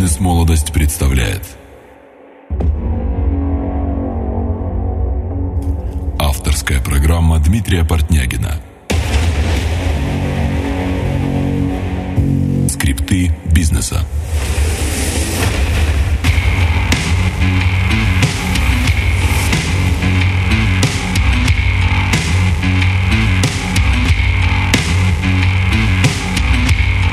Бизнес-молодость представляет. Авторская программа Дмитрия Портнягина. Скрипты бизнеса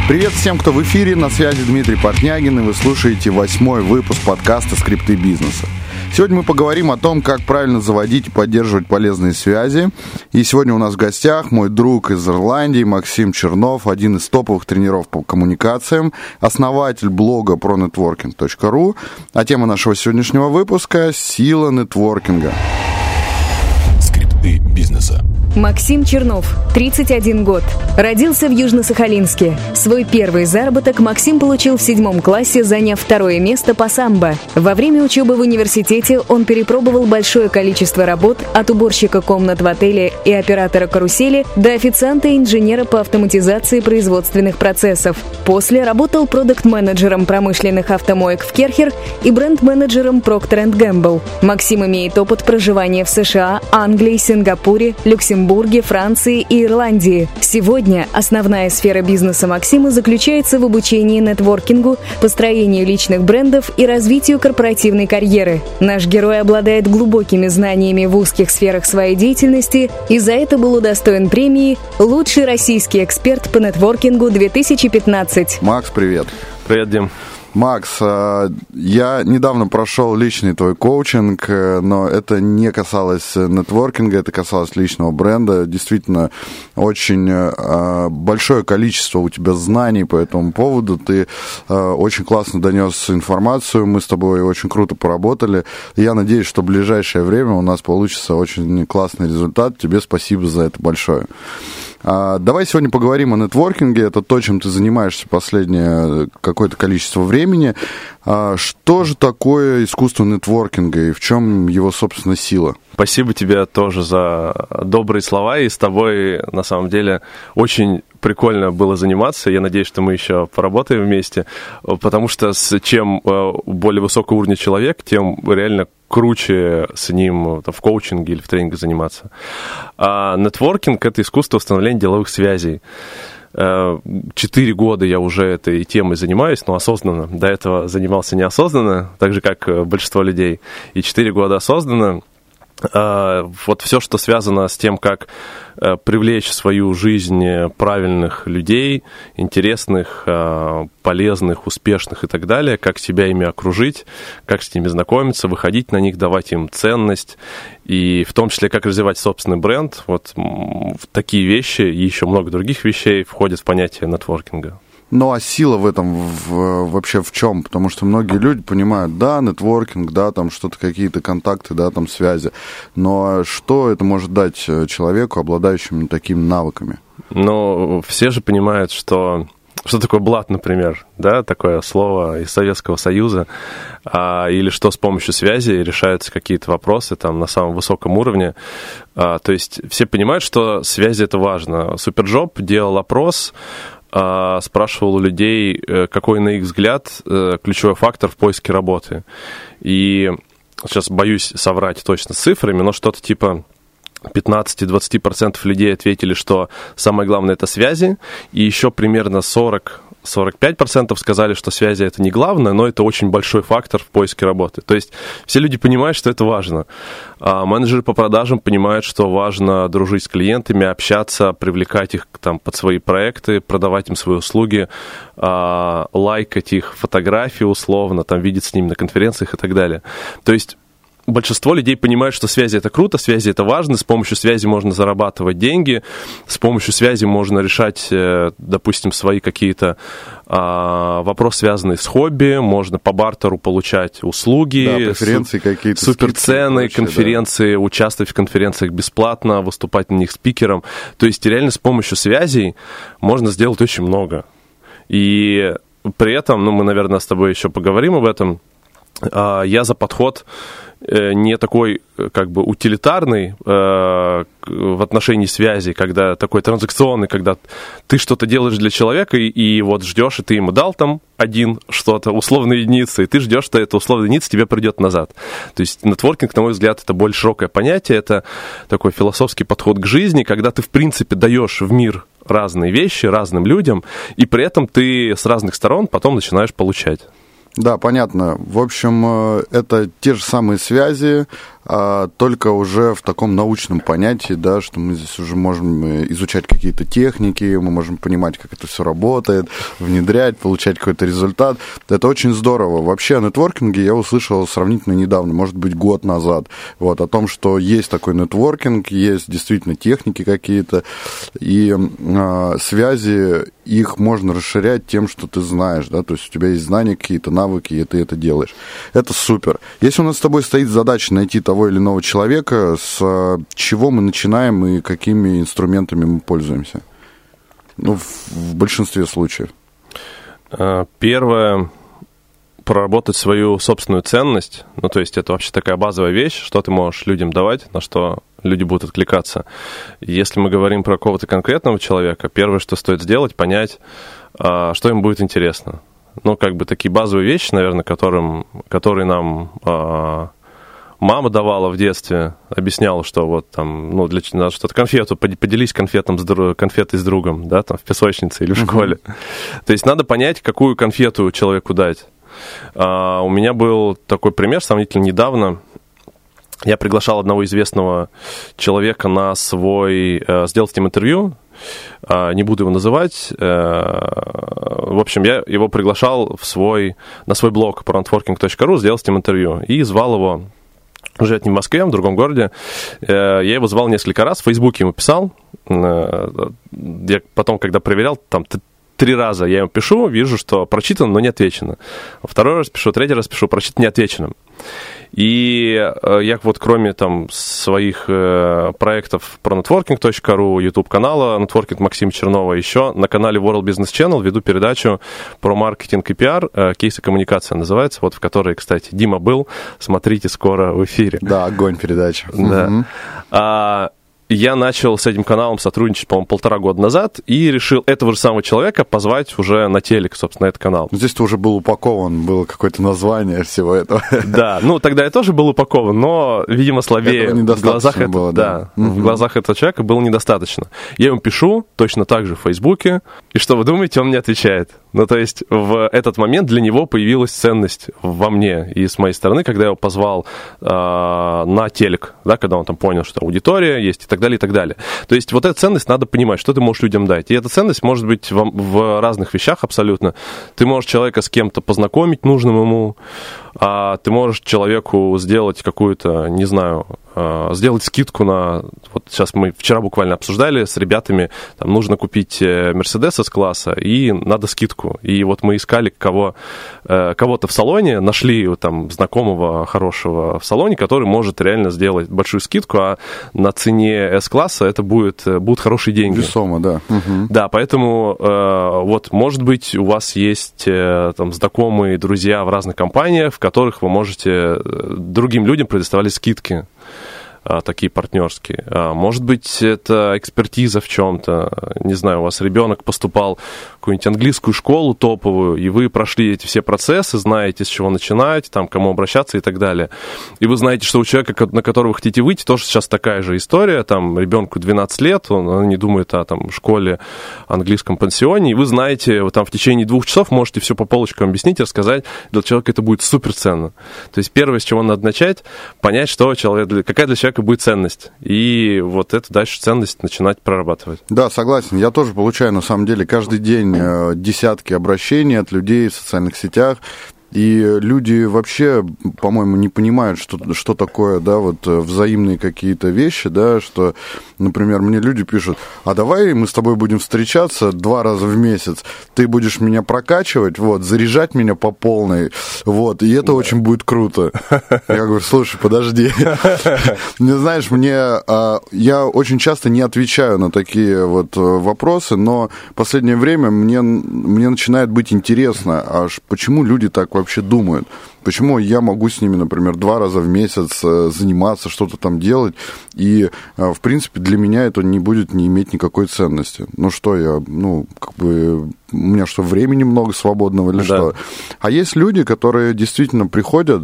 Привет всем, кто в эфире. На связи Дмитрий Портнягин, и вы слушаете восьмой выпуск подкаста «Скрипты бизнеса». Сегодня мы поговорим о том, как правильно заводить и поддерживать полезные связи. И сегодня у нас в гостях мой друг из Ирландии Максим Чернов, один из топовых тренеров по коммуникациям, основатель блога pronetworking.ru. А тема нашего сегодняшнего выпуска – сила нетворкинга. Скрипты бизнеса Максим Чернов, 31 год. Родился в Южно-Сахалинске. Свой первый заработок Максим получил в седьмом классе, заняв второе место по самбо. Во время учебы в университете он перепробовал большое количество работ от уборщика комнат в отеле и оператора карусели до официанта и инженера по автоматизации производственных процессов. После работал продукт-менеджером промышленных автомоек в Керхер и бренд-менеджером Procter Gamble. Максим имеет опыт проживания в США, Англии, Сингапуре, Люксембурге, Люксембурге, Франции и Ирландии. Сегодня основная сфера бизнеса Максима заключается в обучении нетворкингу, построению личных брендов и развитию корпоративной карьеры. Наш герой обладает глубокими знаниями в узких сферах своей деятельности и за это был удостоен премии «Лучший российский эксперт по нетворкингу 2015». Макс, привет. Привет, Дим. Макс, а, я недавно прошел личный твой коучинг, э, но это не касалось нетворкинга, это касалось личного бренда. Действительно, очень э, большое количество у тебя знаний по этому поводу. Ты э, очень классно донес информацию, мы с тобой очень круто поработали. Я надеюсь, что в ближайшее время у нас получится очень классный результат. Тебе спасибо за это большое. А, давай сегодня поговорим о нетворкинге. Это то, чем ты занимаешься последнее какое-то количество времени. А, что же такое искусство нетворкинга и в чем его, собственно, сила? Спасибо тебе тоже за добрые слова. И с тобой, на самом деле, очень прикольно было заниматься. Я надеюсь, что мы еще поработаем вместе, потому что с чем э, более высокого уровня человек, тем реально круче с ним там, в коучинге или в тренинге заниматься. А нетворкинг — это искусство установления деловых связей. Э, четыре года я уже этой темой занимаюсь, но осознанно. До этого занимался неосознанно, так же, как э, большинство людей. И четыре года осознанно — вот все, что связано с тем, как э, привлечь в свою жизнь правильных людей, интересных, а, полезных, успешных и так далее, как себя ими окружить, как с ними знакомиться, выходить на них, давать им ценность, и в том числе, как развивать собственный бренд. Вот такие вещи и еще много других вещей входят в понятие нетворкинга. Ну а сила в этом в, вообще в чем? Потому что многие люди понимают, да, нетворкинг, да, там что-то, какие-то контакты, да, там связи. Но что это может дать э, человеку, обладающему такими навыками? Ну, все же понимают, что что такое блат, например, да, такое слово из Советского Союза, а, или что с помощью связи решаются какие-то вопросы там на самом высоком уровне. А, то есть все понимают, что связи это важно. SuperJob делал опрос, а, спрашивал у людей, э, какой, на их взгляд, э, ключевой фактор в поиске работы. И сейчас боюсь соврать точно с цифрами, но что-то типа 15-20% людей ответили, что самое главное это связи, и еще примерно 40 45% сказали, что связи это не главное, но это очень большой фактор в поиске работы. То есть все люди понимают, что это важно. А менеджеры по продажам понимают, что важно дружить с клиентами, общаться, привлекать их там, под свои проекты, продавать им свои услуги, а, лайкать их фотографии условно, там, видеть с ними на конференциях и так далее. То есть большинство людей понимают, что связи это круто, связи это важно, с помощью связи можно зарабатывать деньги, с помощью связи можно решать, э, допустим, свои какие-то а, вопросы, связанные с хобби, можно по бартеру получать услуги, да, преференции какие-то, суперцены, прочее, конференции, да. участвовать в конференциях бесплатно, выступать на них спикером. То есть реально с помощью связей можно сделать очень много. И при этом, ну, мы, наверное, с тобой еще поговорим об этом, а, я за подход не такой как бы утилитарный э, в отношении связи, когда такой транзакционный, когда ты что-то делаешь для человека и, и вот ждешь, и ты ему дал там один что-то, условную единицу, и ты ждешь, что эта условная единица тебе придет назад. То есть нетворкинг, на мой взгляд, это более широкое понятие, это такой философский подход к жизни, когда ты, в принципе, даешь в мир разные вещи разным людям, и при этом ты с разных сторон потом начинаешь получать. Да, понятно. В общем, э, это те же самые связи, а только уже в таком научном понятии, да, что мы здесь уже можем э, изучать какие-то техники, мы можем понимать, как это все работает, внедрять, получать какой-то результат. Это очень здорово. Вообще о нетворкинге я услышал сравнительно недавно, может быть, год назад, вот, о том, что есть такой нетворкинг, есть действительно техники какие-то, и э, связи, их можно расширять тем, что ты знаешь, да, то есть у тебя есть знания какие-то, навыки, и ты это делаешь. Это супер. Если у нас с тобой стоит задача найти того того или иного человека, с э, чего мы начинаем и какими инструментами мы пользуемся? Ну, в, в большинстве случаев. Э, первое проработать свою собственную ценность. Ну, то есть это вообще такая базовая вещь, что ты можешь людям давать, на что люди будут откликаться. Если мы говорим про какого-то конкретного человека, первое, что стоит сделать, понять, э, что им будет интересно. Ну, как бы такие базовые вещи, наверное, которым, которые нам мама давала в детстве, объясняла, что вот там, ну, для надо что-то конфету, поделись конфетом с, конфетой с другом, да, там в песочнице или в школе. То есть надо понять, какую конфету человеку дать. А, у меня был такой пример сравнительно недавно. Я приглашал одного известного человека на свой, э, сделать с ним интервью, а, не буду его называть. Э, в общем, я его приглашал в свой, на свой блог pro сделать с ним интервью. И звал его живет не в Москве, а в другом городе. Э, я его звал несколько раз, в Фейсбуке ему писал. Э, я потом, когда проверял, там три раза я ему пишу, вижу, что прочитано, но не отвечено. Второй раз пишу, третий раз пишу, прочитано, не отвечено. И э, я вот кроме там своих э, проектов про networking.ru, YouTube-канала Networking Максима Чернова, еще на канале World Business Channel веду передачу про маркетинг и пиар, э, кейсы коммуникация называется, вот в которой, кстати, Дима был, смотрите скоро в эфире. Да, огонь передача. Да. А, я начал с этим каналом сотрудничать, по-моему, полтора года назад, и решил этого же самого человека позвать уже на телек, собственно, этот канал. Здесь ты уже был упакован, было какое-то название всего этого. Да, ну тогда я тоже был упакован, но, видимо, слабее. в глазах это, было, да. да угу. В глазах этого человека было недостаточно. Я ему пишу, точно так же в Фейсбуке, и что вы думаете, он мне отвечает. Ну, то есть в этот момент для него появилась ценность во мне и с моей стороны, когда я его позвал э, на телек, да, когда он там понял, что аудитория есть и так далее, и так далее. То есть вот эта ценность надо понимать, что ты можешь людям дать. И эта ценность может быть в, в разных вещах абсолютно. Ты можешь человека с кем-то познакомить нужным ему, а ты можешь человеку сделать какую-то, не знаю, сделать скидку на... Вот сейчас мы вчера буквально обсуждали с ребятами, там нужно купить Мерседес с класса и надо скидку. И вот мы искали кого, э, кого-то в салоне, нашли там знакомого хорошего в салоне, который может реально сделать большую скидку, а на цене S-класса это будет, э, будут хорошие деньги. Весомо, да. Угу. Да, поэтому э, вот, может быть, у вас есть там знакомые, друзья в разных компаниях, в которых вы можете другим людям предоставлять скидки. А, такие партнерские. А, может быть, это экспертиза в чем-то. Не знаю, у вас ребенок поступал в какую-нибудь английскую школу топовую, и вы прошли эти все процессы, знаете, с чего начинать, там, кому обращаться и так далее. И вы знаете, что у человека, на которого хотите выйти, тоже сейчас такая же история. Там ребенку 12 лет, он, он не думает о там, школе, английском пансионе, и вы знаете, вы там в течение двух часов можете все по полочкам объяснить, рассказать. Для человека это будет супер ценно. То есть первое, с чего надо начать, понять, что человек, какая для человека человека будет ценность. И вот эту дальше ценность начинать прорабатывать. Да, согласен. Я тоже получаю, на самом деле, каждый день э, десятки обращений от людей в социальных сетях, и люди вообще, по-моему, не понимают, что, что такое, да, вот э, взаимные какие-то вещи, да, что, например, мне люди пишут, а давай мы с тобой будем встречаться два раза в месяц, ты будешь меня прокачивать, вот, заряжать меня по полной, вот, и это да. очень будет круто. Я говорю, слушай, подожди. Не знаешь, мне, а, я очень часто не отвечаю на такие вот э, вопросы, но в последнее время мне, мне начинает быть интересно, аж почему люди так вообще думают. Почему я могу с ними, например, два раза в месяц э, заниматься, что-то там делать, и, э, в принципе, для меня это не будет не иметь никакой ценности. Ну что я, ну, как бы, у меня что, времени много свободного или да. что? А есть люди, которые действительно приходят,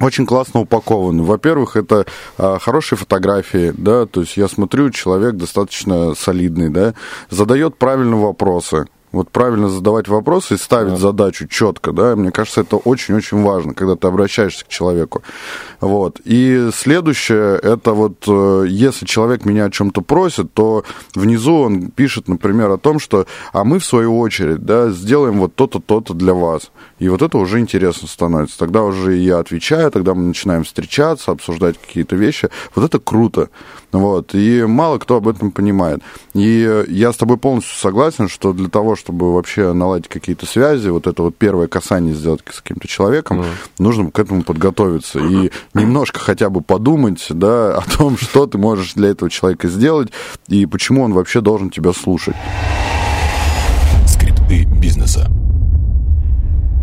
очень классно упакованы. Во-первых, это а, хорошие фотографии, да, то есть я смотрю, человек достаточно солидный, да, задает правильные вопросы, вот правильно задавать вопросы и ставить да. задачу четко, да, мне кажется, это очень-очень важно, когда ты обращаешься к человеку. Вот. И следующее, это вот, э, если человек меня о чем-то просит, то внизу он пишет, например, о том, что, а мы, в свою очередь, да, сделаем вот то-то, то-то для вас. И вот это уже интересно становится. Тогда уже я отвечаю, тогда мы начинаем встречаться, обсуждать какие-то вещи. Вот это круто. Вот. И мало кто об этом понимает. И я с тобой полностью согласен, что для того, чтобы вообще наладить какие-то связи, вот это вот первое касание сделать с каким-то человеком, mm. нужно к этому подготовиться и немножко хотя бы подумать, да, о том, что ты можешь для этого человека сделать и почему он вообще должен тебя слушать. Скрипты бизнеса.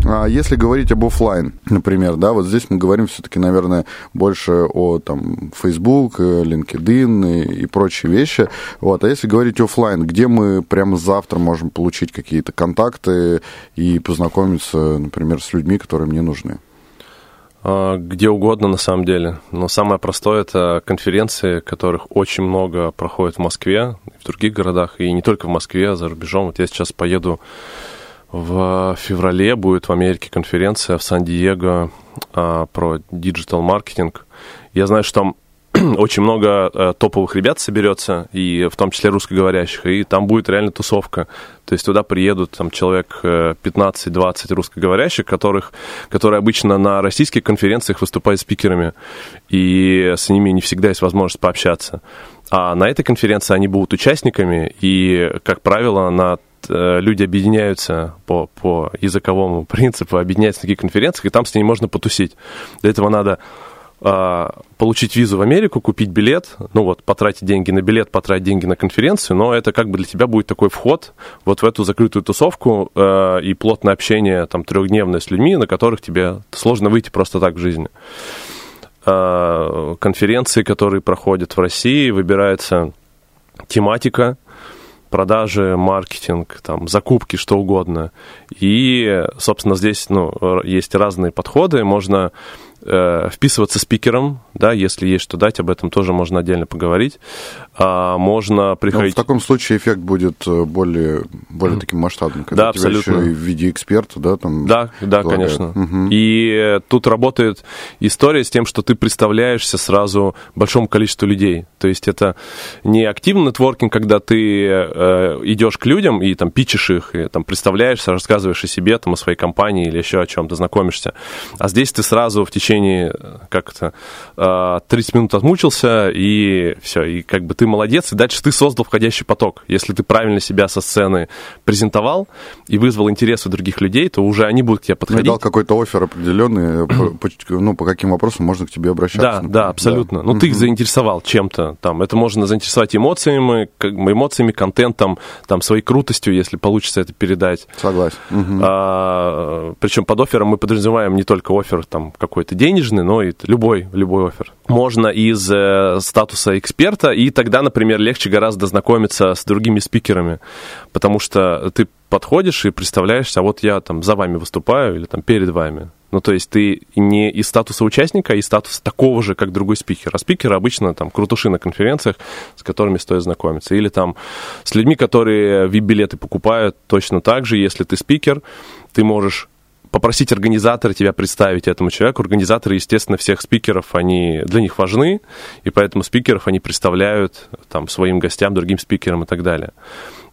А если говорить об офлайн, например, да, вот здесь мы говорим все-таки, наверное, больше о там Facebook, LinkedIn и, и прочие вещи. Вот, а если говорить офлайн, где мы прямо завтра можем получить какие-то контакты и познакомиться, например, с людьми, которые мне нужны? А, где угодно, на самом деле. Но самое простое – это конференции, которых очень много проходит в Москве, в других городах, и не только в Москве, а за рубежом. Вот я сейчас поеду в феврале будет в Америке конференция в Сан-Диего а, про digital маркетинг. Я знаю, что там очень много э, топовых ребят соберется, и в том числе русскоговорящих, и там будет реально тусовка. То есть туда приедут там человек 15-20 э, русскоговорящих, которых, которые обычно на российских конференциях выступают спикерами, и с ними не всегда есть возможность пообщаться. А на этой конференции они будут участниками, и, как правило, на люди объединяются по, по языковому принципу, объединяются на таких конференциях, и там с ними можно потусить. Для этого надо э, получить визу в Америку, купить билет, ну вот, потратить деньги на билет, потратить деньги на конференцию, но это как бы для тебя будет такой вход вот в эту закрытую тусовку э, и плотное общение там трехдневное с людьми, на которых тебе сложно выйти просто так в жизни. Э, конференции, которые проходят в России, выбирается тематика, продажи, маркетинг, там, закупки, что угодно. И, собственно, здесь ну, есть разные подходы. Можно э, вписываться спикером, да, если есть что дать, об этом тоже можно отдельно поговорить. А, можно приходить... Но в таком случае эффект будет э, более, более таким масштабным, когда да, тебя абсолютно. еще и в виде эксперта, да, там... Да, да, конечно. Угу. И тут работает история с тем, что ты представляешься сразу большому количеству людей. То есть это не активный нетворкинг, когда ты э, идешь к людям и там пичешь их, и там представляешься, рассказываешь о себе, там, о своей компании или еще о чем-то, знакомишься. А здесь ты сразу в течение как-то 30 минут отмучился, и все, и как бы ты молодец, и дальше ты создал входящий поток. Если ты правильно себя со сцены презентовал и вызвал интерес у других людей, то уже они будут к тебе ну, подходить. дал какой-то офер определенный, по, ну, по каким вопросам можно к тебе обращаться. Да, например. да, абсолютно. Да. Ну, ты их заинтересовал чем-то там. Это можно заинтересовать эмоциями, эмоциями, контентом, там, своей крутостью, если получится это передать. Согласен. Угу. А, причем под оффером мы подразумеваем не только офер там какой-то денежный, но и любой, любой офер. Можно из э, статуса эксперта, и тогда, например, легче гораздо знакомиться с другими спикерами, потому что ты подходишь и представляешься, а вот я там за вами выступаю или там перед вами. Ну, то есть ты не из статуса участника, а из статуса такого же, как другой спикер. А спикеры обычно там крутуши на конференциях, с которыми стоит знакомиться. Или там с людьми, которые VIP-билеты покупают точно так же. Если ты спикер, ты можешь попросить организатора тебя представить этому человеку. Организаторы, естественно, всех спикеров, они для них важны, и поэтому спикеров они представляют там, своим гостям, другим спикерам и так далее.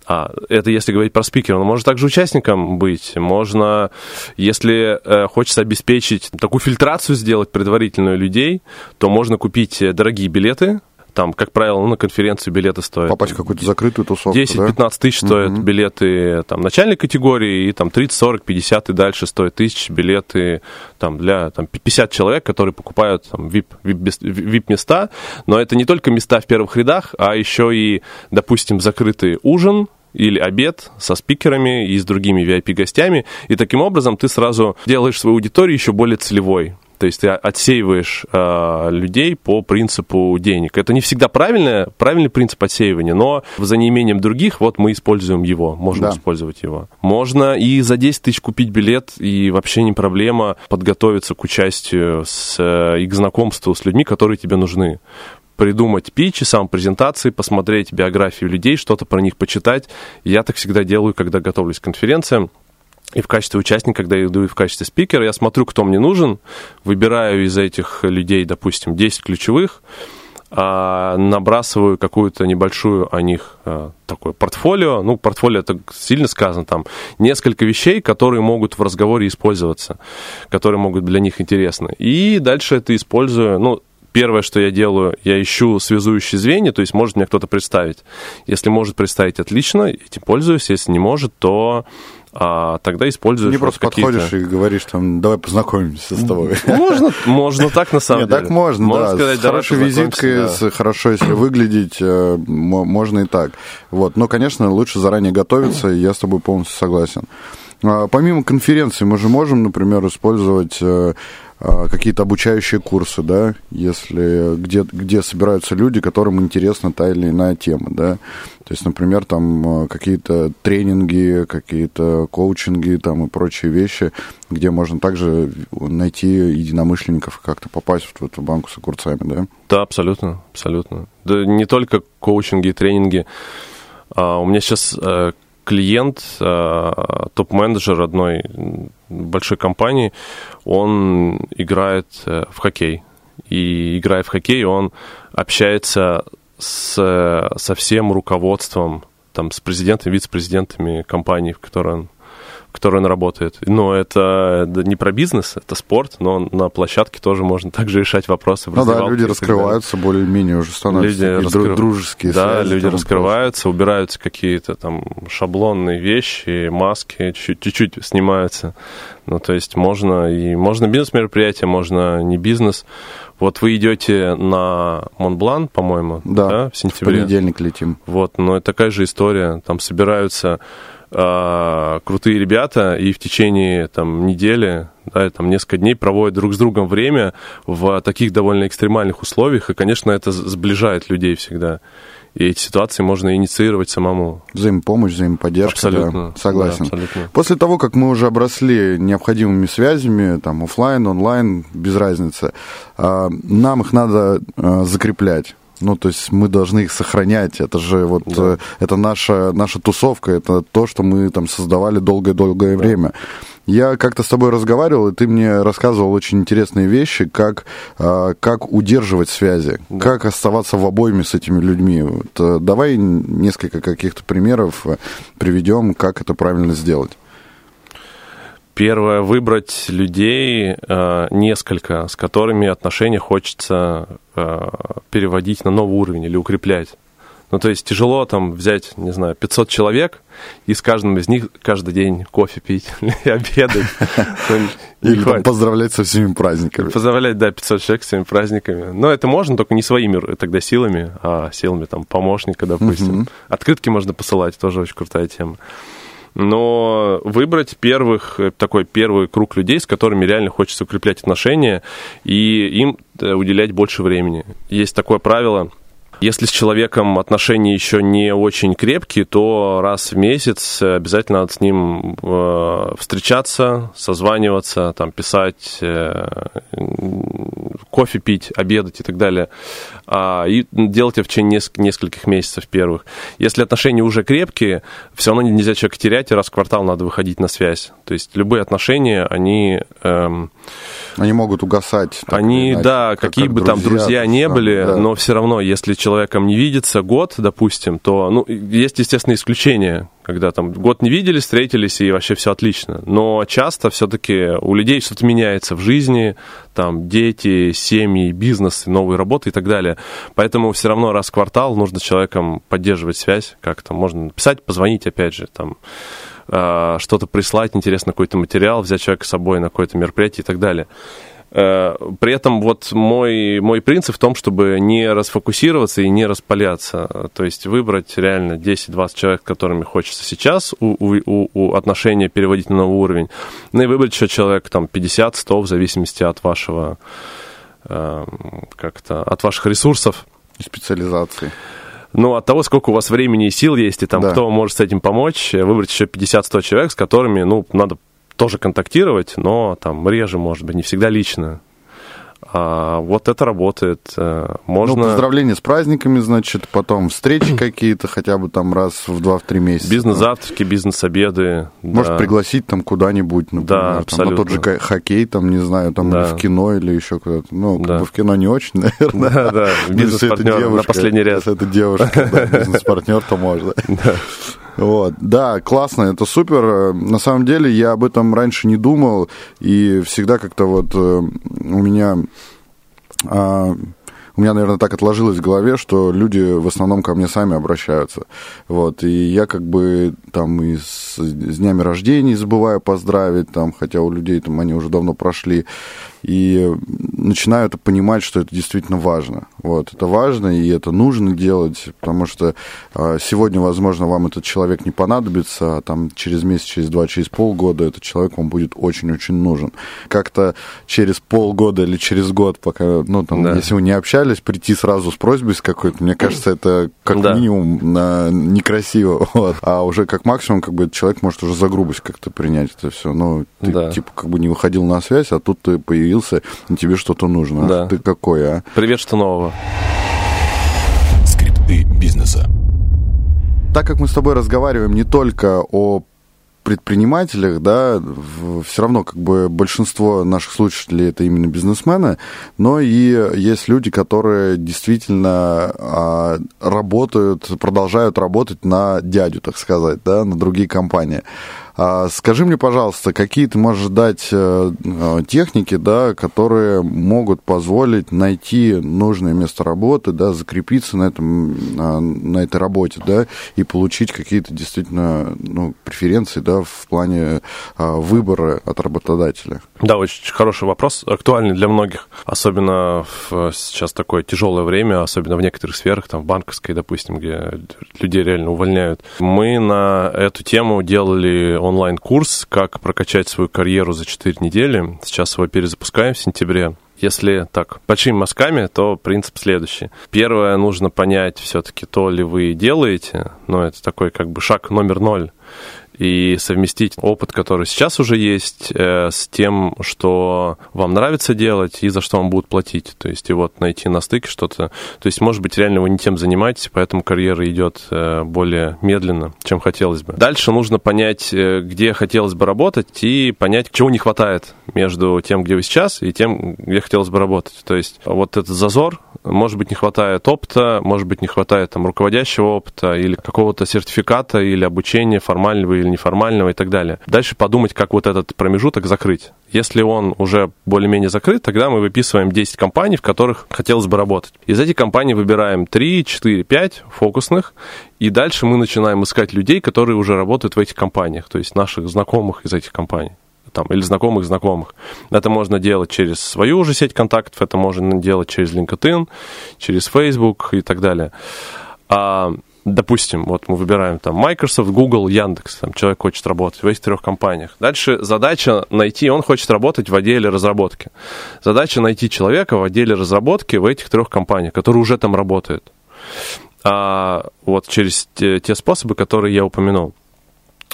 А, это если говорить про спикера, но может также участником быть. Можно, если э, хочется обеспечить такую фильтрацию сделать предварительную людей, то можно купить дорогие билеты, там, как правило, ну, на конференцию билеты стоят. Попасть в какую-то закрытую тусовку, 10-15 да? тысяч стоят угу. билеты там, начальной категории, и там 30, 40, 50 и дальше стоят тысяч билеты там, для там, 50 человек, которые покупают там, VIP, VIP, VIP-места. Но это не только места в первых рядах, а еще и, допустим, закрытый ужин, или обед со спикерами и с другими VIP-гостями, и таким образом ты сразу делаешь свою аудиторию еще более целевой. То есть ты отсеиваешь э, людей по принципу денег. Это не всегда правильный, правильный принцип отсеивания, но за неимением других вот мы используем его, можем да. использовать его. Можно и за 10 тысяч купить билет, и вообще не проблема подготовиться к участию с, э, и к знакомству с людьми, которые тебе нужны придумать питчи, сам презентации, посмотреть биографию людей, что-то про них почитать. Я так всегда делаю, когда готовлюсь к конференциям и в качестве участника, когда я иду и в качестве спикера, я смотрю, кто мне нужен, выбираю из этих людей, допустим, 10 ключевых, а, набрасываю какую-то небольшую о них а, такое портфолио. Ну, портфолио это сильно сказано, там несколько вещей, которые могут в разговоре использоваться, которые могут для них интересны. И дальше это использую, ну, первое, что я делаю, я ищу связующие звенья, то есть может мне кто-то представить. Если может представить, отлично, этим пользуюсь. Если не может, то а тогда используешь Не просто подходишь и говоришь, там, давай познакомимся с тобой. Можно, можно так, на самом Нет, деле. так можно, можно да. Сказать, с хорошей визиткой, да. с хорошо, если выглядеть, э, можно и так. Вот. Но, конечно, лучше заранее готовиться, и я с тобой полностью согласен. А, помимо конференции мы же можем, например, использовать э, какие-то обучающие курсы, да, если где, где собираются люди, которым интересна та или иная тема, да. То есть, например, там а, какие-то тренинги, какие-то коучинги там и прочие вещи, где можно также найти единомышленников и как-то попасть в эту банку с огурцами, да? Да, абсолютно, абсолютно. Да не только коучинги и тренинги. А, у меня сейчас э, клиент, э, топ-менеджер одной большой компании, он играет э, в хоккей. И играя в хоккей, он общается с, со всем руководством, там, с президентами, вице-президентами компании, в которой он которой он работает. Но это не про бизнес, это спорт, но на площадке тоже можно также решать вопросы. В ну да, люди раскрываются более-менее уже становятся люди раскры... дружеские Да, связи, люди раскрываются, прочее. убираются какие-то там шаблонные вещи, маски, чуть-чуть снимаются. Ну, то есть можно и можно бизнес-мероприятие, можно не бизнес. Вот вы идете на Монблан, по-моему, да, да, в сентябре. В понедельник летим. Вот, но это такая же история. Там собираются э, крутые ребята и в течение там, недели, да, там, несколько дней проводят друг с другом время в таких довольно экстремальных условиях, и, конечно, это сближает людей всегда. И эти ситуации можно инициировать самому. Взаимопомощь, взаимоподдержка. Абсолютно. Да, согласен. Да, абсолютно. После того, как мы уже обросли необходимыми связями, там, офлайн, онлайн, без разницы, а, нам их надо а, закреплять. Ну, то есть мы должны их сохранять. Это же вот да. э, это наша, наша тусовка, это то, что мы там создавали долгое-долгое да. время. Я как-то с тобой разговаривал, и ты мне рассказывал очень интересные вещи, как, э, как удерживать связи, да. как оставаться в обойме с этими людьми. Вот, э, давай несколько каких-то примеров э, приведем, как это правильно сделать. Первое, выбрать людей, э, несколько, с которыми отношения хочется э, переводить на новый уровень или укреплять. Ну, то есть тяжело там взять, не знаю, 500 человек и с каждым из них каждый день кофе пить или обедать. Или поздравлять со всеми праздниками. Поздравлять, да, 500 человек с всеми праздниками. Но это можно, только не своими тогда силами, а силами там помощника, допустим. Открытки можно посылать, тоже очень крутая тема но выбрать первых, э, такой первый круг людей, с которыми реально хочется укреплять отношения, и им э, уделять больше времени. Есть такое правило – если с человеком отношения еще не очень крепкие, то раз в месяц обязательно надо с ним э, встречаться, созваниваться, там, писать, э, кофе пить, обедать и так далее. А, и делать это в течение неск- нескольких месяцев первых. Если отношения уже крепкие, все равно нельзя человека терять, и раз в квартал надо выходить на связь. То есть любые отношения, они... Эм, они могут угасать. Они, иначе, да, как, какие как бы друзья, там друзья не были, да. но все равно, если человеком не видится год, допустим, то, ну, есть, естественно, исключения, когда там год не виделись, встретились, и вообще все отлично. Но часто все-таки у людей что-то меняется в жизни, там дети, семьи, бизнес, новые работы и так далее. Поэтому все равно раз в квартал нужно с человеком поддерживать связь, как-то можно написать, позвонить, опять же, там, а, что-то прислать, интересно какой-то материал, взять человека с собой на какое-то мероприятие и так далее. Э, при этом вот мой, мой принцип в том, чтобы не расфокусироваться и не распаляться. То есть выбрать реально 10-20 человек, которыми хочется сейчас у, у, у отношения переводить на новый уровень. Ну и выбрать еще человек там 50-100 в зависимости от вашего э, как-то от ваших ресурсов. Специализации. Ну, от того, сколько у вас времени и сил есть, и там да. кто может с этим помочь, выбрать еще 50-100 человек, с которыми, ну, надо тоже контактировать, но там реже, может быть, не всегда лично. А, вот это работает. Э, можно... Ну, поздравления с праздниками, значит, потом встречи какие-то хотя бы там раз в два-три месяца. Бизнес-завтраки, бизнес-обеды. Может да. пригласить там куда-нибудь, например, да, там, на тот же хоккей, там, не знаю, там да. в кино или еще куда-то. Ну, как да. бы в кино не очень, наверное. Да, да, бизнес-партнер на последний ряд. Если это девушка, да, бизнес-партнер, то можно. Вот. Да, классно, это супер. На самом деле я об этом раньше не думал, и всегда как-то вот э, у меня... А, у меня, наверное, так отложилось в голове, что люди в основном ко мне сами обращаются. Вот, и я как бы там и с, с днями рождения забываю поздравить, там, хотя у людей там они уже давно прошли и начинаю это понимать, что это действительно важно. Вот, это важно, и это нужно делать, потому что э, сегодня, возможно, вам этот человек не понадобится, а там через месяц, через два, через полгода этот человек вам будет очень-очень нужен. Как-то через полгода или через год, пока, ну, там, да. если вы не общались, прийти сразу с просьбой с какой-то, мне кажется, это как да. минимум на, некрасиво. Вот. А уже как максимум, как бы, человек может уже за грубость как-то принять это все. Ну, ты, да. типа, как бы не выходил на связь, а тут ты появился появился, и тебе что-то нужно. Да. ты какой, а? Привет, что нового? Скрипты бизнеса. Так как мы с тобой разговариваем не только о предпринимателях, да, все равно как бы большинство наших слушателей это именно бизнесмены, но и есть люди, которые действительно а, работают, продолжают работать на дядю, так сказать, да, на другие компании. А скажи мне, пожалуйста, какие ты можешь дать э, э, техники, да, которые могут позволить найти нужное место работы, да, закрепиться на, этом, на этой работе, да, и получить какие-то действительно ну, преференции, да, в плане а, выбора от работодателя? Да, очень хороший вопрос, актуальный для многих, особенно в сейчас такое тяжелое время, особенно в некоторых сферах, там, в банковской, допустим, где людей реально увольняют. Мы на эту тему делали онлайн-курс «Как прокачать свою карьеру за 4 недели». Сейчас его перезапускаем в сентябре. Если так, большими мазками, то принцип следующий. Первое, нужно понять все-таки, то ли вы делаете, но это такой как бы шаг номер ноль и совместить опыт, который сейчас уже есть, э, с тем, что вам нравится делать и за что вам будут платить. То есть и вот найти на стыке что-то. То есть, может быть, реально вы не тем занимаетесь, поэтому карьера идет э, более медленно, чем хотелось бы. Дальше нужно понять, э, где хотелось бы работать и понять, чего не хватает между тем, где вы сейчас, и тем, где хотелось бы работать. То есть вот этот зазор, может быть, не хватает опыта, может быть, не хватает там руководящего опыта или какого-то сертификата или обучения формального или неформального и так далее. Дальше подумать, как вот этот промежуток закрыть. Если он уже более-менее закрыт, тогда мы выписываем 10 компаний, в которых хотелось бы работать. Из этих компаний выбираем 3, 4, 5 фокусных, и дальше мы начинаем искать людей, которые уже работают в этих компаниях, то есть наших знакомых из этих компаний там, или знакомых знакомых. Это можно делать через свою уже сеть контактов, это можно делать через LinkedIn, через Facebook и так далее. А допустим, вот мы выбираем там Microsoft, Google, Яндекс, там человек хочет работать в этих трех компаниях. Дальше задача найти, он хочет работать в отделе разработки. Задача найти человека в отделе разработки в этих трех компаниях, который уже там работает. А, вот через те, те способы, которые я упомянул.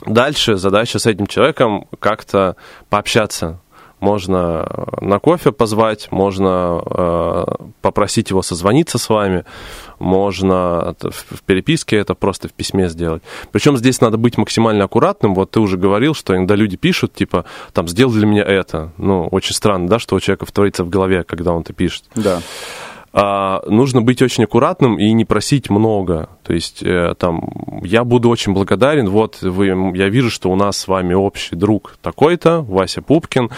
Дальше задача с этим человеком как-то пообщаться, можно э, на кофе позвать, можно э, попросить его созвониться с вами, можно в переписке это просто в письме сделать. Причем здесь надо быть максимально аккуратным. Вот ты уже говорил, что иногда люди пишут, типа, там, сделай для меня это. Ну, очень странно, да, что у человека творится в голове, когда он это пишет. Да а, нужно быть очень аккуратным и не просить много. То есть э, там я буду очень благодарен, вот вы, я вижу, что у нас с вами общий друг такой-то, Вася Пупкин,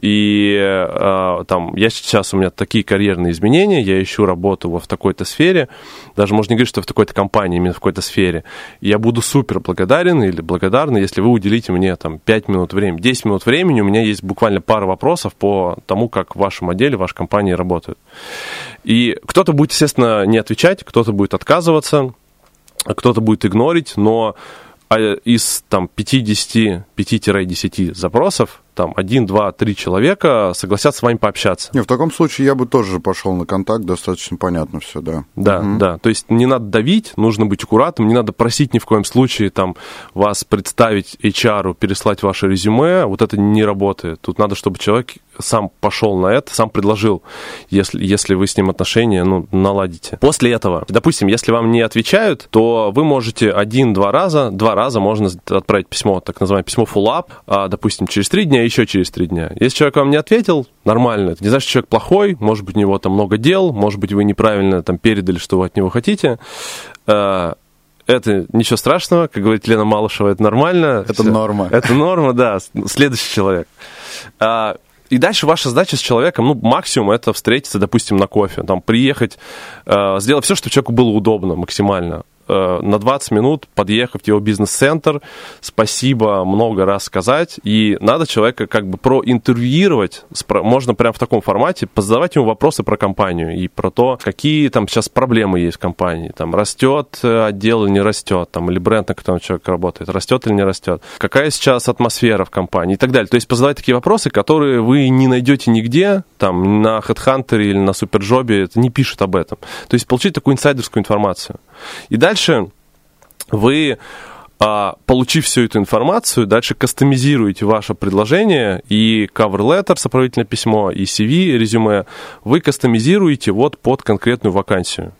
и э, там я сейчас, у меня такие карьерные изменения, я ищу работу в такой-то сфере, даже можно не говорить, что в такой-то компании, именно в какой-то сфере. Я буду супер благодарен или благодарна, если вы уделите мне там 5 минут времени, 10 минут времени, у меня есть буквально пара вопросов по тому, как в вашем отделе, в вашей компании работают. И кто-то будет, естественно, не отвечать, кто-то будет отказываться, кто-то будет игнорить, но а, из там 50, 5-10 запросов там один, два, три человека согласятся с вами пообщаться. Не, в таком случае я бы тоже пошел на контакт, достаточно понятно все, да. Да, угу. да. То есть не надо давить, нужно быть аккуратным, не надо просить ни в коем случае там вас представить HR, переслать ваше резюме, вот это не работает. Тут надо, чтобы человек сам пошел на это, сам предложил, если, если вы с ним отношения ну, наладите. После этого, допустим, если вам не отвечают, то вы можете один-два раза, два раза можно отправить письмо, так называемое письмо full-up, а, допустим, через три дня, еще через три дня. Если человек вам не ответил, нормально. Это не значит, что человек плохой, может быть, у него там много дел, может быть, вы неправильно там передали, что вы от него хотите. А, это ничего страшного, как говорит Лена Малышева, это нормально. Это Все. норма. Это норма, да. Следующий человек. А, и дальше ваша задача с человеком, ну, максимум это встретиться, допустим, на кофе, там, приехать, э, сделать все, чтобы человеку было удобно максимально. Э, на 20 минут подъехав в его бизнес-центр, спасибо много раз сказать, и надо человека как бы проинтервьюировать, можно прямо в таком формате, позадавать ему вопросы про компанию и про то, какие там сейчас проблемы есть в компании, там растет э, отдел или не растет, там, или бренд, на котором человек работает, растет или не растет, какая сейчас атмосфера в компании и так далее. То есть позадавать такие вопросы, которые вы не найдете нигде, там, на HeadHunter или на Суперджобе, это не пишут об этом. То есть получить такую инсайдерскую информацию. И дальше вы а, получив всю эту информацию, дальше кастомизируете ваше предложение и cover letter, сопроводительное письмо, и CV, резюме, вы кастомизируете вот под конкретную вакансию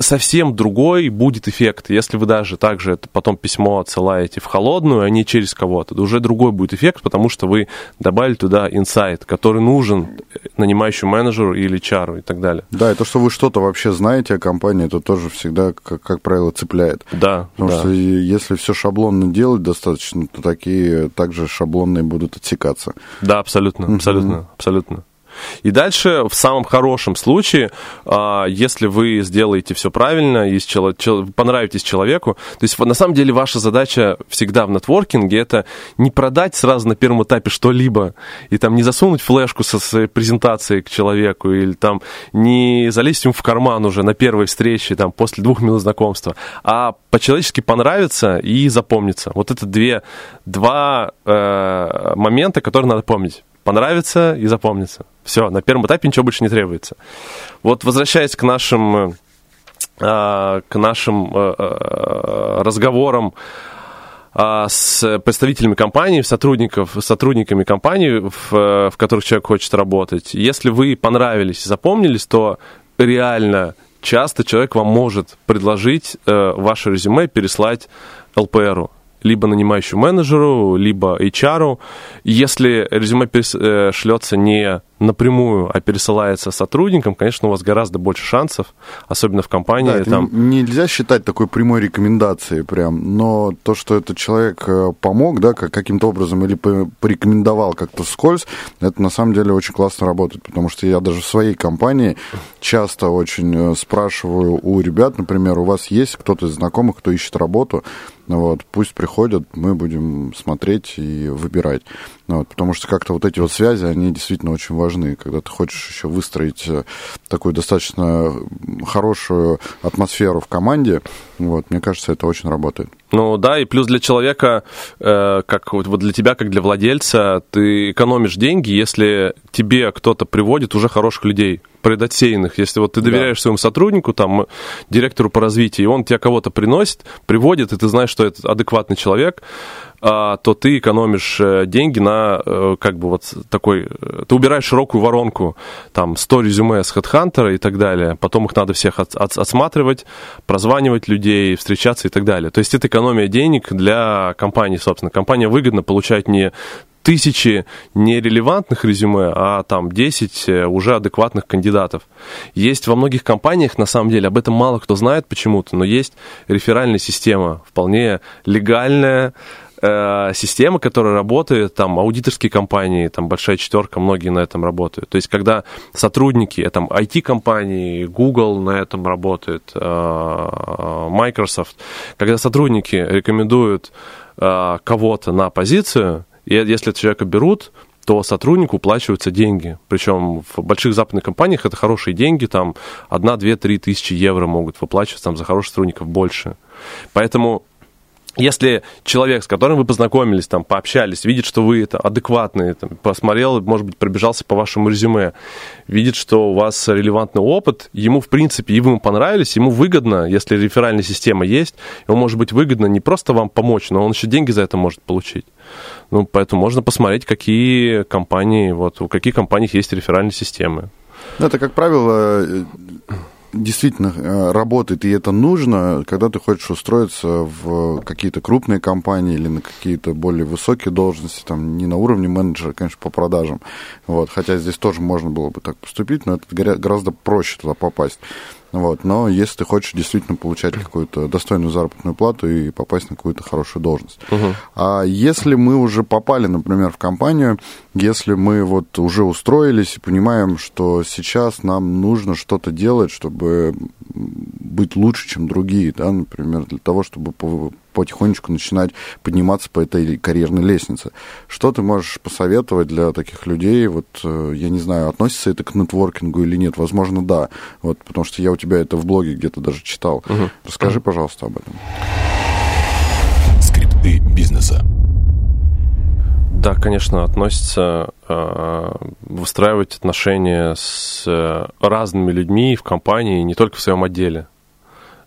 совсем другой будет эффект. Если вы даже также потом письмо отсылаете в холодную, а не через кого-то, то уже другой будет эффект, потому что вы добавили туда инсайт, который нужен нанимающему менеджеру или чару и так далее. Да, и то, что вы что-то вообще знаете о компании, это тоже всегда, как, как правило, цепляет. Да. Потому да. что если все шаблонно делать достаточно, то такие также шаблонные будут отсекаться. Да, абсолютно, абсолютно, абсолютно. И дальше, в самом хорошем случае, а, если вы сделаете все правильно, и понравитесь человеку, то есть на самом деле ваша задача всегда в нетворкинге это не продать сразу на первом этапе что-либо, и там не засунуть флешку со своей презентацией к человеку, или там не залезть ему в карман уже на первой встрече, там, после двух минут знакомства, а по-человечески понравиться и запомниться. Вот это две, два э, момента, которые надо помнить понравится и запомнится. Все, на первом этапе ничего больше не требуется. Вот возвращаясь к нашим, э, к нашим э, э, разговорам с представителями компании, сотрудников, сотрудниками компании, в, в которых человек хочет работать. Если вы понравились и запомнились, то реально часто человек вам может предложить ваше резюме переслать ЛПРу либо нанимающему менеджеру, либо HR. Если резюме э, шлется не напрямую, а пересылается сотрудникам, конечно, у вас гораздо больше шансов, особенно в компании. Да, там... Нельзя считать такой прямой рекомендацией прям, но то, что этот человек э, помог, да, каким-то образом или порекомендовал как-то вскользь, это на самом деле очень классно работает, потому что я даже в своей компании часто очень э, спрашиваю у ребят, например, у вас есть кто-то из знакомых, кто ищет работу, вот, пусть приходят, мы будем смотреть и выбирать. Вот, потому что как-то вот эти вот связи, они действительно очень важны. Когда ты хочешь еще выстроить э, такую достаточно хорошую атмосферу в команде, вот, мне кажется, это очень работает. Ну да, и плюс для человека, э, как вот для тебя, как для владельца, ты экономишь деньги, если тебе кто-то приводит уже хороших людей, предотсеянных. Если вот ты доверяешь да. своему сотруднику, там, директору по развитию, и он тебе кого-то приносит, приводит, и ты знаешь, что это адекватный человек, то ты экономишь э, деньги на э, как бы вот такой... Э, ты убираешь широкую воронку, там, 100 резюме с HeadHunter и так далее, потом их надо всех от, от, отсматривать, прозванивать людей, встречаться и так далее. То есть это экономия денег для компании, собственно. Компания выгодно получает не тысячи нерелевантных резюме, а там 10 э, уже адекватных кандидатов. Есть во многих компаниях, на самом деле, об этом мало кто знает почему-то, но есть реферальная система, вполне легальная, э, система, которая работает, там, аудиторские компании, там, большая четверка, многие на этом работают. То есть, когда сотрудники, там, IT-компании, Google на этом работает, э, Microsoft, когда сотрудники рекомендуют э, кого-то на позицию, и если человека берут, то сотруднику уплачиваются деньги. Причем в больших западных компаниях это хорошие деньги, там 1, 2, 3 тысячи евро могут выплачиваться, там за хороших сотрудников больше. Поэтому если человек, с которым вы познакомились, там, пообщались, видит, что вы это адекватный, там, посмотрел, может быть, пробежался по вашему резюме, видит, что у вас релевантный опыт, ему, в принципе, и вы ему понравились, ему выгодно, если реферальная система есть, ему может быть выгодно не просто вам помочь, но он еще деньги за это может получить. Ну, поэтому можно посмотреть, какие компании, вот, у каких компаний есть реферальные системы. Ну, это, как правило, действительно э, работает, и это нужно, когда ты хочешь устроиться в какие-то крупные компании или на какие-то более высокие должности, там, не на уровне менеджера, конечно, по продажам, вот, хотя здесь тоже можно было бы так поступить, но это гораздо проще туда попасть. Вот. Но если ты хочешь действительно получать какую-то достойную заработную плату и попасть на какую-то хорошую должность. Угу. А если мы уже попали, например, в компанию, если мы вот уже устроились и понимаем, что сейчас нам нужно что-то делать, чтобы быть лучше, чем другие, да, например, для того, чтобы потихонечку начинать подниматься по этой карьерной лестнице. Что ты можешь посоветовать для таких людей? Вот, э, я не знаю, относится это к нетворкингу или нет. Возможно, да. Вот, потому что я у тебя это в блоге где-то даже читал. Угу. Расскажи, пожалуйста, об этом. Скрипты бизнеса. Да, конечно, относится э, выстраивать отношения с э, разными людьми в компании, не только в своем отделе.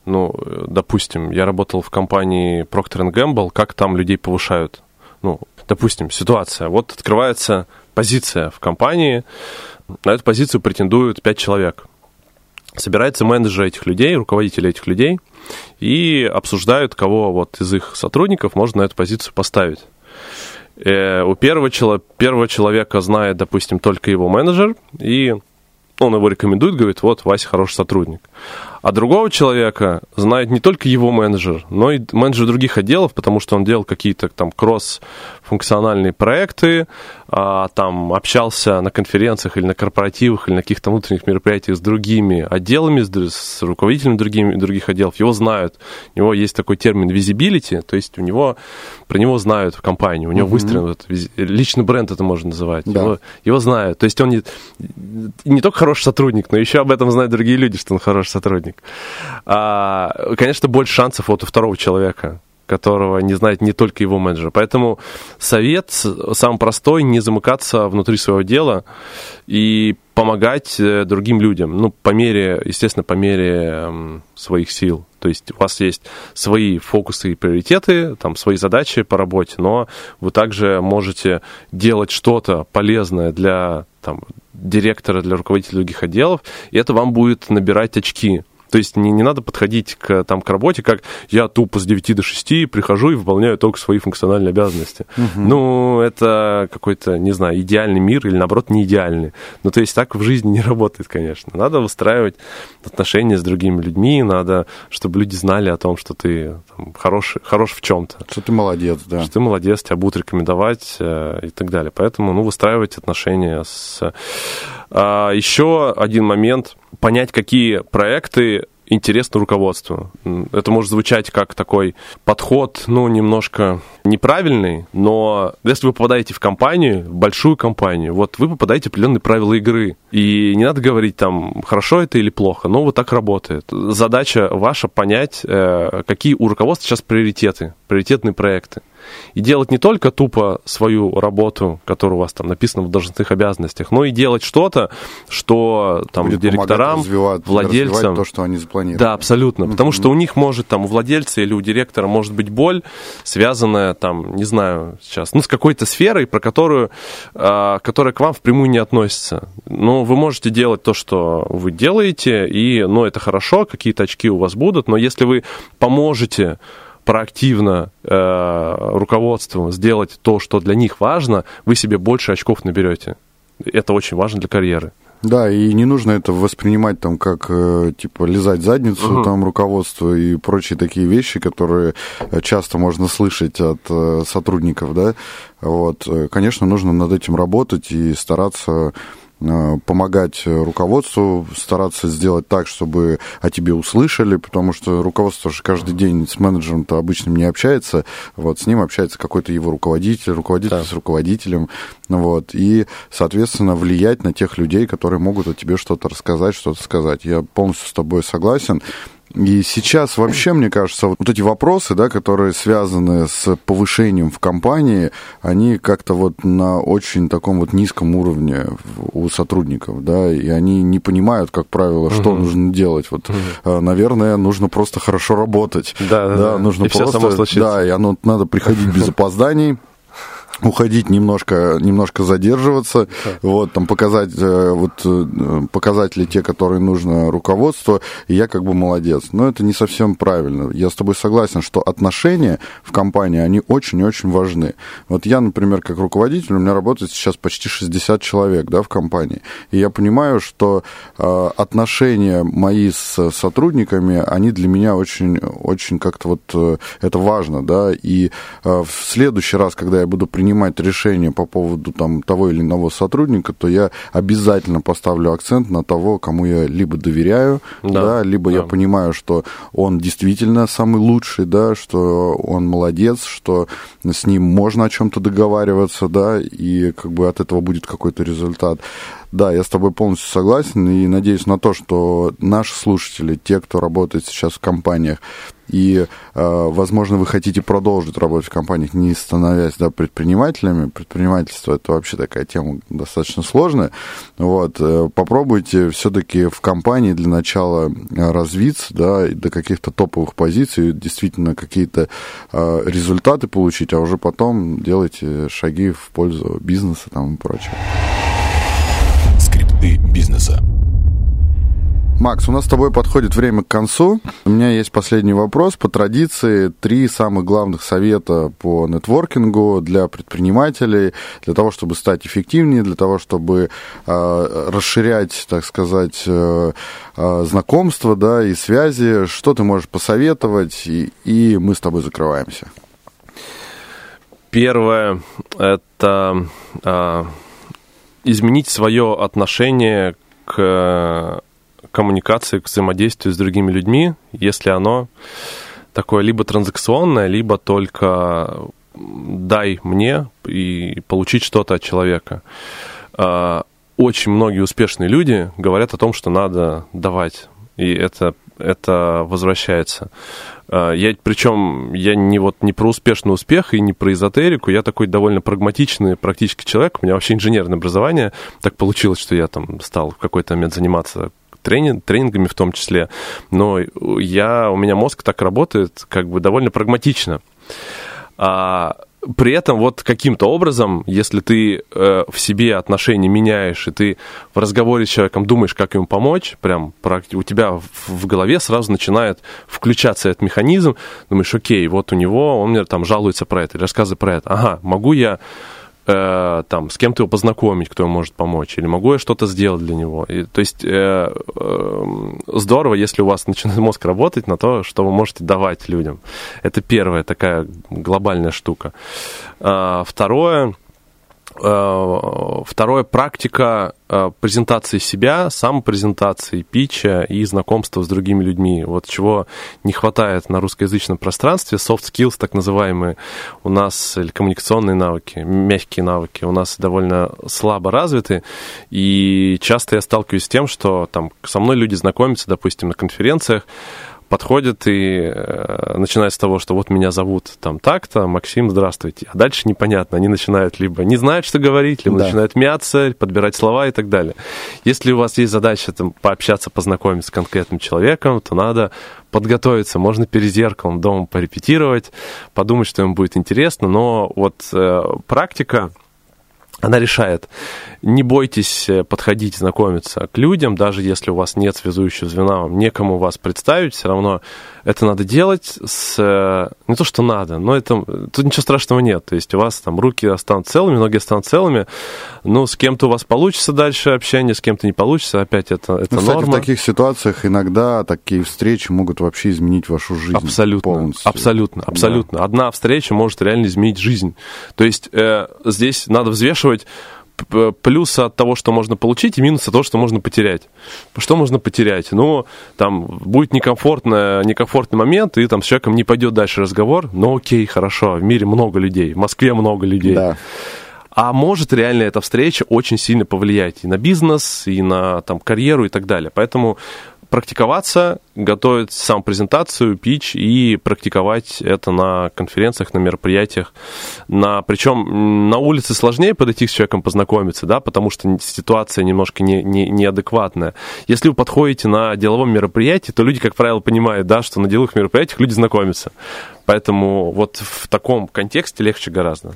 Ну, допустим, я работал в компании Procter Gamble, как там людей повышают? Ну, допустим, ситуация. Вот открывается позиция в компании, на эту позицию претендуют пять человек. Собирается менеджер этих людей, руководители этих людей, и обсуждают, кого вот из их сотрудников можно на эту позицию поставить. Э, у первого, первого человека знает, допустим, только его менеджер, и он его рекомендует, говорит, вот, Вася хороший сотрудник. А другого человека знает не только его менеджер, но и менеджер других отделов, потому что он делал какие-то там кросс-функциональные проекты, а, там общался на конференциях или на корпоративах или на каких-то внутренних мероприятиях с другими отделами, с, руководителями другими, других отделов. Его знают. У него есть такой термин visibility, то есть у него, про него знают в компании, у него mm-hmm. выстроен вот, личный бренд это можно называть. Да. Его, его знают. То есть он не, не только хороший сотрудник, но еще об этом знают другие люди, что он хороший сотрудник сотрудник. А, конечно, больше шансов вот у второго человека которого не знает не только его менеджер. Поэтому совет самый простой, не замыкаться внутри своего дела и помогать э, другим людям, ну, по мере, естественно, по мере своих сил. То есть у вас есть свои фокусы и приоритеты, там, свои задачи по работе, но вы также можете делать что-то полезное для там, директора, для руководителя других отделов, и это вам будет набирать очки то есть не, не надо подходить к, там, к работе, как я тупо с 9 до 6 прихожу и выполняю только свои функциональные обязанности. Угу. Ну, это какой-то, не знаю, идеальный мир или, наоборот, не идеальный. Ну, то есть так в жизни не работает, конечно. Надо выстраивать отношения с другими людьми, надо, чтобы люди знали о том, что ты там, хорош, хорош в чем-то. Что ты молодец, да. Что ты молодец, тебя будут рекомендовать э, и так далее. Поэтому, ну, выстраивать отношения с... А, еще один момент – понять, какие проекты интересны руководству. Это может звучать как такой подход, ну, немножко неправильный, но если вы попадаете в компанию, в большую компанию, вот вы попадаете в определенные правила игры. И не надо говорить там, хорошо это или плохо, но вот так работает. Задача ваша понять, э, какие у руководства сейчас приоритеты, приоритетные проекты. И делать не только тупо свою работу, которая у вас там написана в должностных обязанностях, но и делать что-то, что там Будет директорам, развивать, владельцам... Развивать то, что они запланировали. Да, абсолютно. Потому что у них может там у владельца или у директора может быть боль, связанная там, не знаю сейчас, ну, с какой-то сферой, про которую, э, которая к вам впрямую не относится. Но вы можете делать то, что вы делаете, и, ну, это хорошо, какие-то очки у вас будут, но если вы поможете проактивно э, руководством сделать то, что для них важно, вы себе больше очков наберете. Это очень важно для карьеры. Да, и не нужно это воспринимать там как, э, типа, лизать задницу, угу. там, руководство и прочие такие вещи, которые э, часто можно слышать от э, сотрудников, да. Вот, конечно, нужно над этим работать и стараться помогать руководству, стараться сделать так, чтобы о тебе услышали, потому что руководство же каждый день с менеджером-то обычным не общается, вот, с ним общается какой-то его руководитель, руководитель да. с руководителем, вот, и, соответственно, влиять на тех людей, которые могут о тебе что-то рассказать, что-то сказать. Я полностью с тобой согласен. И сейчас вообще, мне кажется, вот эти вопросы, да, которые связаны с повышением в компании, они как-то вот на очень таком вот низком уровне у сотрудников, да, и они не понимают, как правило, что угу. нужно делать. Вот, угу. наверное, нужно просто хорошо работать. Да, да, да. Нужно и просто, все само да, и оно надо приходить без опозданий уходить немножко, немножко задерживаться, вот, там показать э, вот, э, показатели те, которые нужно руководству, и я как бы молодец. Но это не совсем правильно. Я с тобой согласен, что отношения в компании, они очень-очень важны. Вот я, например, как руководитель, у меня работает сейчас почти 60 человек, да, в компании, и я понимаю, что э, отношения мои с сотрудниками, они для меня очень, очень как-то вот, э, это важно, да, и э, в следующий раз, когда я буду принимать принимать решение по поводу там, того или иного сотрудника, то я обязательно поставлю акцент на того, кому я либо доверяю, да, да либо да. я понимаю, что он действительно самый лучший, да, что он молодец, что с ним можно о чем-то договариваться, да, и как бы от этого будет какой-то результат. Да, я с тобой полностью согласен и надеюсь на то, что наши слушатели, те, кто работает сейчас в компаниях, и, э, возможно, вы хотите продолжить работать в компаниях, не становясь да, предпринимателями. Предпринимательство это вообще такая тема достаточно сложная. Вот, э, попробуйте все-таки в компании для начала развиться, да, до каких-то топовых позиций, действительно какие-то э, результаты получить, а уже потом делайте шаги в пользу бизнеса там, и прочее скрипты бизнеса. Макс, у нас с тобой подходит время к концу. У меня есть последний вопрос. По традиции, три самых главных совета по нетворкингу для предпринимателей, для того, чтобы стать эффективнее, для того, чтобы э, расширять, так сказать, э, э, знакомства да, и связи. Что ты можешь посоветовать? И, и мы с тобой закрываемся. Первое – это э, изменить свое отношение к коммуникации, к взаимодействию с другими людьми, если оно такое либо транзакционное, либо только дай мне и получить что-то от человека. А, очень многие успешные люди говорят о том, что надо давать, и это, это возвращается. А, я, причем я не, вот, не про успешный успех и не про эзотерику, я такой довольно прагматичный, практический человек, у меня вообще инженерное образование, так получилось, что я там стал в какой-то момент заниматься тренинг, тренингами в том числе, но я, у меня мозг так работает как бы довольно прагматично. А, при этом вот каким-то образом, если ты э, в себе отношения меняешь, и ты в разговоре с человеком думаешь, как ему помочь, прям у тебя в, в голове сразу начинает включаться этот механизм, думаешь, окей, вот у него, он мне там жалуется про это, рассказывает про это, ага, могу я э, там, с кем-то его познакомить, кто ему может помочь, или могу я что-то сделать для него. И, то есть э, э, здорово, если у вас начинает мозг работать на то, что вы можете давать людям. Это первая такая глобальная штука. А, второе, Э, второе, практика э, презентации себя, самопрезентации, питча и знакомства с другими людьми. Вот чего не хватает на русскоязычном пространстве. Soft skills, так называемые, у нас, или коммуникационные навыки, мягкие навыки, у нас довольно слабо развиты. И часто я сталкиваюсь с тем, что там со мной люди знакомятся, допустим, на конференциях, подходит и э, начинает с того, что вот меня зовут там так-то, Максим, здравствуйте. А дальше непонятно. Они начинают либо не знают, что говорить, либо да. начинают мяться, подбирать слова и так далее. Если у вас есть задача там, пообщаться, познакомиться с конкретным человеком, то надо подготовиться. Можно перед зеркалом дома порепетировать, подумать, что им будет интересно, но вот э, практика она решает. Не бойтесь э, подходить, знакомиться к людям, даже если у вас нет связующего звена, вам некому вас представить, все равно это надо делать с... Э, не то, что надо, но это... Тут ничего страшного нет. То есть у вас там руки останутся целыми, ноги останутся целыми. Ну, с кем-то у вас получится дальше общение, с кем-то не получится. Опять это, это ну, кстати, норма. в таких ситуациях иногда такие встречи могут вообще изменить вашу жизнь Абсолютно. полностью. Абсолютно. Абсолютно. Да. Одна встреча может реально изменить жизнь. То есть э, здесь надо взвешивать плюсы от того, что можно получить, и минусы от того, что можно потерять. Что можно потерять? Ну, там будет некомфортный, некомфортный момент, и там с человеком не пойдет дальше разговор, но окей, хорошо, в мире много людей, в Москве много людей. Да. А может реально эта встреча очень сильно повлиять и на бизнес, и на там, карьеру и так далее. Поэтому практиковаться, готовить сам презентацию, пич и практиковать это на конференциях, на мероприятиях. На, причем на улице сложнее подойти с человеком познакомиться, да, потому что ситуация немножко не, не, неадекватная. Если вы подходите на деловом мероприятии, то люди, как правило, понимают, да, что на деловых мероприятиях люди знакомятся. Поэтому вот в таком контексте легче гораздо.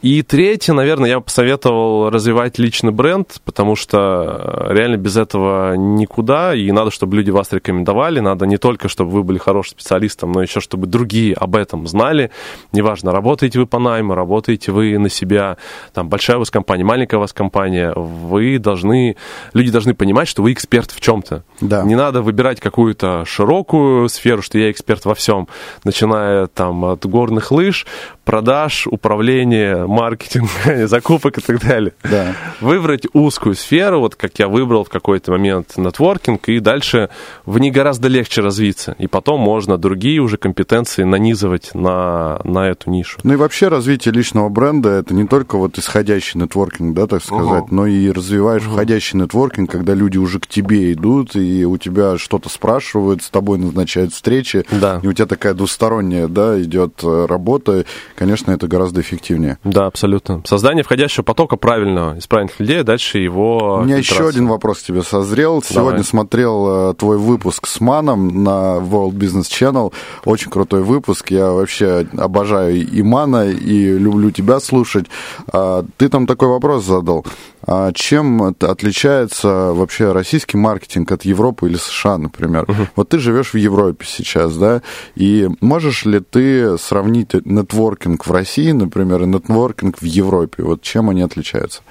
И третье, наверное, я бы посоветовал развивать личный бренд, потому что э, реально без этого никуда, и надо, чтобы люди вас рекомендовали, надо не только, чтобы вы были хорошим специалистом, но еще, чтобы другие об этом знали. Неважно, работаете вы по найму, работаете вы на себя, там, большая у вас компания, маленькая у вас компания, вы должны, люди должны понимать, что вы эксперт в чем-то. Да. Не надо выбирать какую-то широкую сферу, что я эксперт во всем, начиная там от горных лыж, продаж, управления, маркетинга, закупок и так далее. Да. Выбрать узкую сферу, вот как я выбрал в какой-то момент нетворкинг, и дальше в ней гораздо легче развиться. И потом можно другие уже компетенции нанизывать на, на эту нишу. Ну и вообще развитие личного бренда это не только вот исходящий нетворкинг, да, так сказать, угу. но и развиваешь угу. входящий нетворкинг, когда люди уже к тебе идут, и у тебя что-то спрашивают, с тобой назначают встречи, да. и у тебя такая двусторонняя, да, идет э, работа, конечно, это гораздо эффективнее. Да, абсолютно. Создание входящего потока правильного, из правильных людей, а дальше его... У меня еще один вопрос к тебе созрел. Сегодня Давай. смотрел э, твой выпуск с Маном на World Business Channel. Очень крутой выпуск. Я вообще обожаю и Мана, и люблю тебя слушать. А, ты там такой вопрос задал. А чем отличается вообще российский маркетинг от Европы или США, например? Uh-huh. Вот ты живешь в Европе сейчас, да, и можешь ли ты сравнить нетворкинг в России, например, и нетворкинг в Европе? Вот чем они отличаются?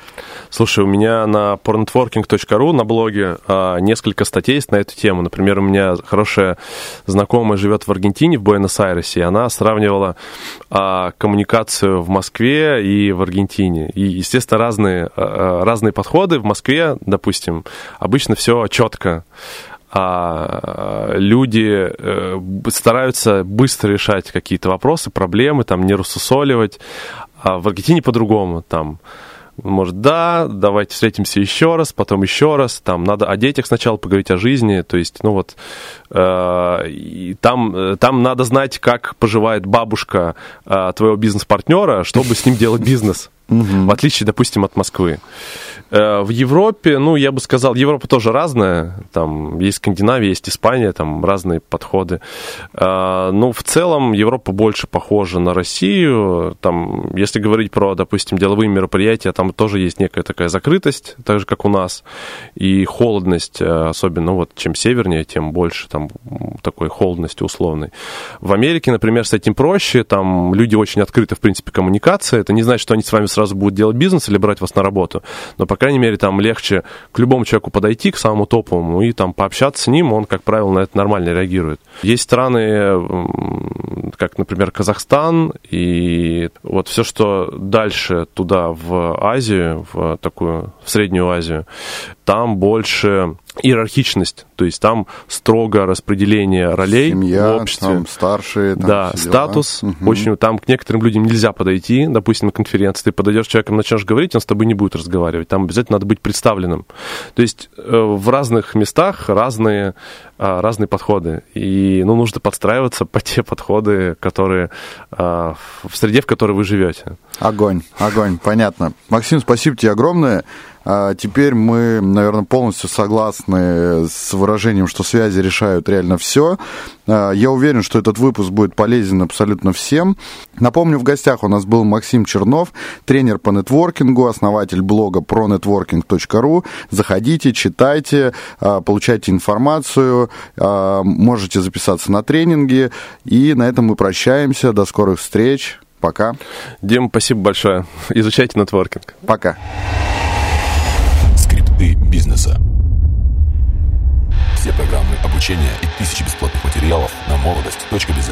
Слушай, у меня на pornetworking.ru на блоге а, несколько статей есть на эту тему. Например, у меня хорошая знакомая живет в Аргентине, в Буэнос-Айресе, и она сравнивала а, коммуникацию в Москве и в Аргентине. И, естественно, разные разные подходы. В Москве, допустим, обычно все четко. А люди э, стараются быстро решать какие-то вопросы, проблемы, там, не рассусоливать. А в Аргентине по-другому. Там, может, да, давайте встретимся еще раз, потом еще раз, там надо о детях сначала поговорить о жизни, то есть, ну вот, э, и там, э, там надо знать, как поживает бабушка э, твоего бизнес-партнера, чтобы с ним делать бизнес. Угу. В отличие, допустим, от Москвы. Э, в Европе, ну, я бы сказал, Европа тоже разная. Там есть Скандинавия, есть Испания, там разные подходы. Э, ну, в целом, Европа больше похожа на Россию. Там, если говорить про, допустим, деловые мероприятия, там тоже есть некая такая закрытость, так же, как у нас, и холодность, э, особенно, вот, чем севернее, тем больше там такой холодности условной. В Америке, например, с этим проще, там люди очень открыты, в принципе, коммуникация. Это не значит, что они с вами сразу будут делать бизнес или брать вас на работу, но, по крайней мере, там легче к любому человеку подойти, к самому топовому, и там пообщаться с ним, он, как правило, на это нормально реагирует. Есть страны, как, например, Казахстан, и вот все, что дальше туда, в Азию, в такую, в Среднюю Азию, там больше иерархичность, то есть там строго распределение ролей Семья, в обществе. Там старшие, там да, статус. Угу. Очень там к некоторым людям нельзя подойти, допустим, на конференции. Ты подойдешь с человеком, начнешь говорить, он с тобой не будет разговаривать. Там обязательно надо быть представленным. То есть э, в разных местах разные а, разные подходы. И ну, нужно подстраиваться по те подходы, которые а, в среде, в которой вы живете. Огонь, огонь, понятно. Максим, спасибо тебе огромное. А теперь мы, наверное, полностью согласны с выражением, что связи решают реально все. А, я уверен, что этот выпуск будет полезен абсолютно всем. Напомню, в гостях у нас был Максим Чернов, тренер по нетворкингу, основатель блога pronetworking.ru. Заходите, читайте, а, получайте информацию, можете записаться на тренинги. И на этом мы прощаемся. До скорых встреч. Пока. Дим, спасибо большое. Изучайте нетворкинг. Пока. Скрипты бизнеса. Все программы обучения и тысячи бесплатных материалов на молодость.без.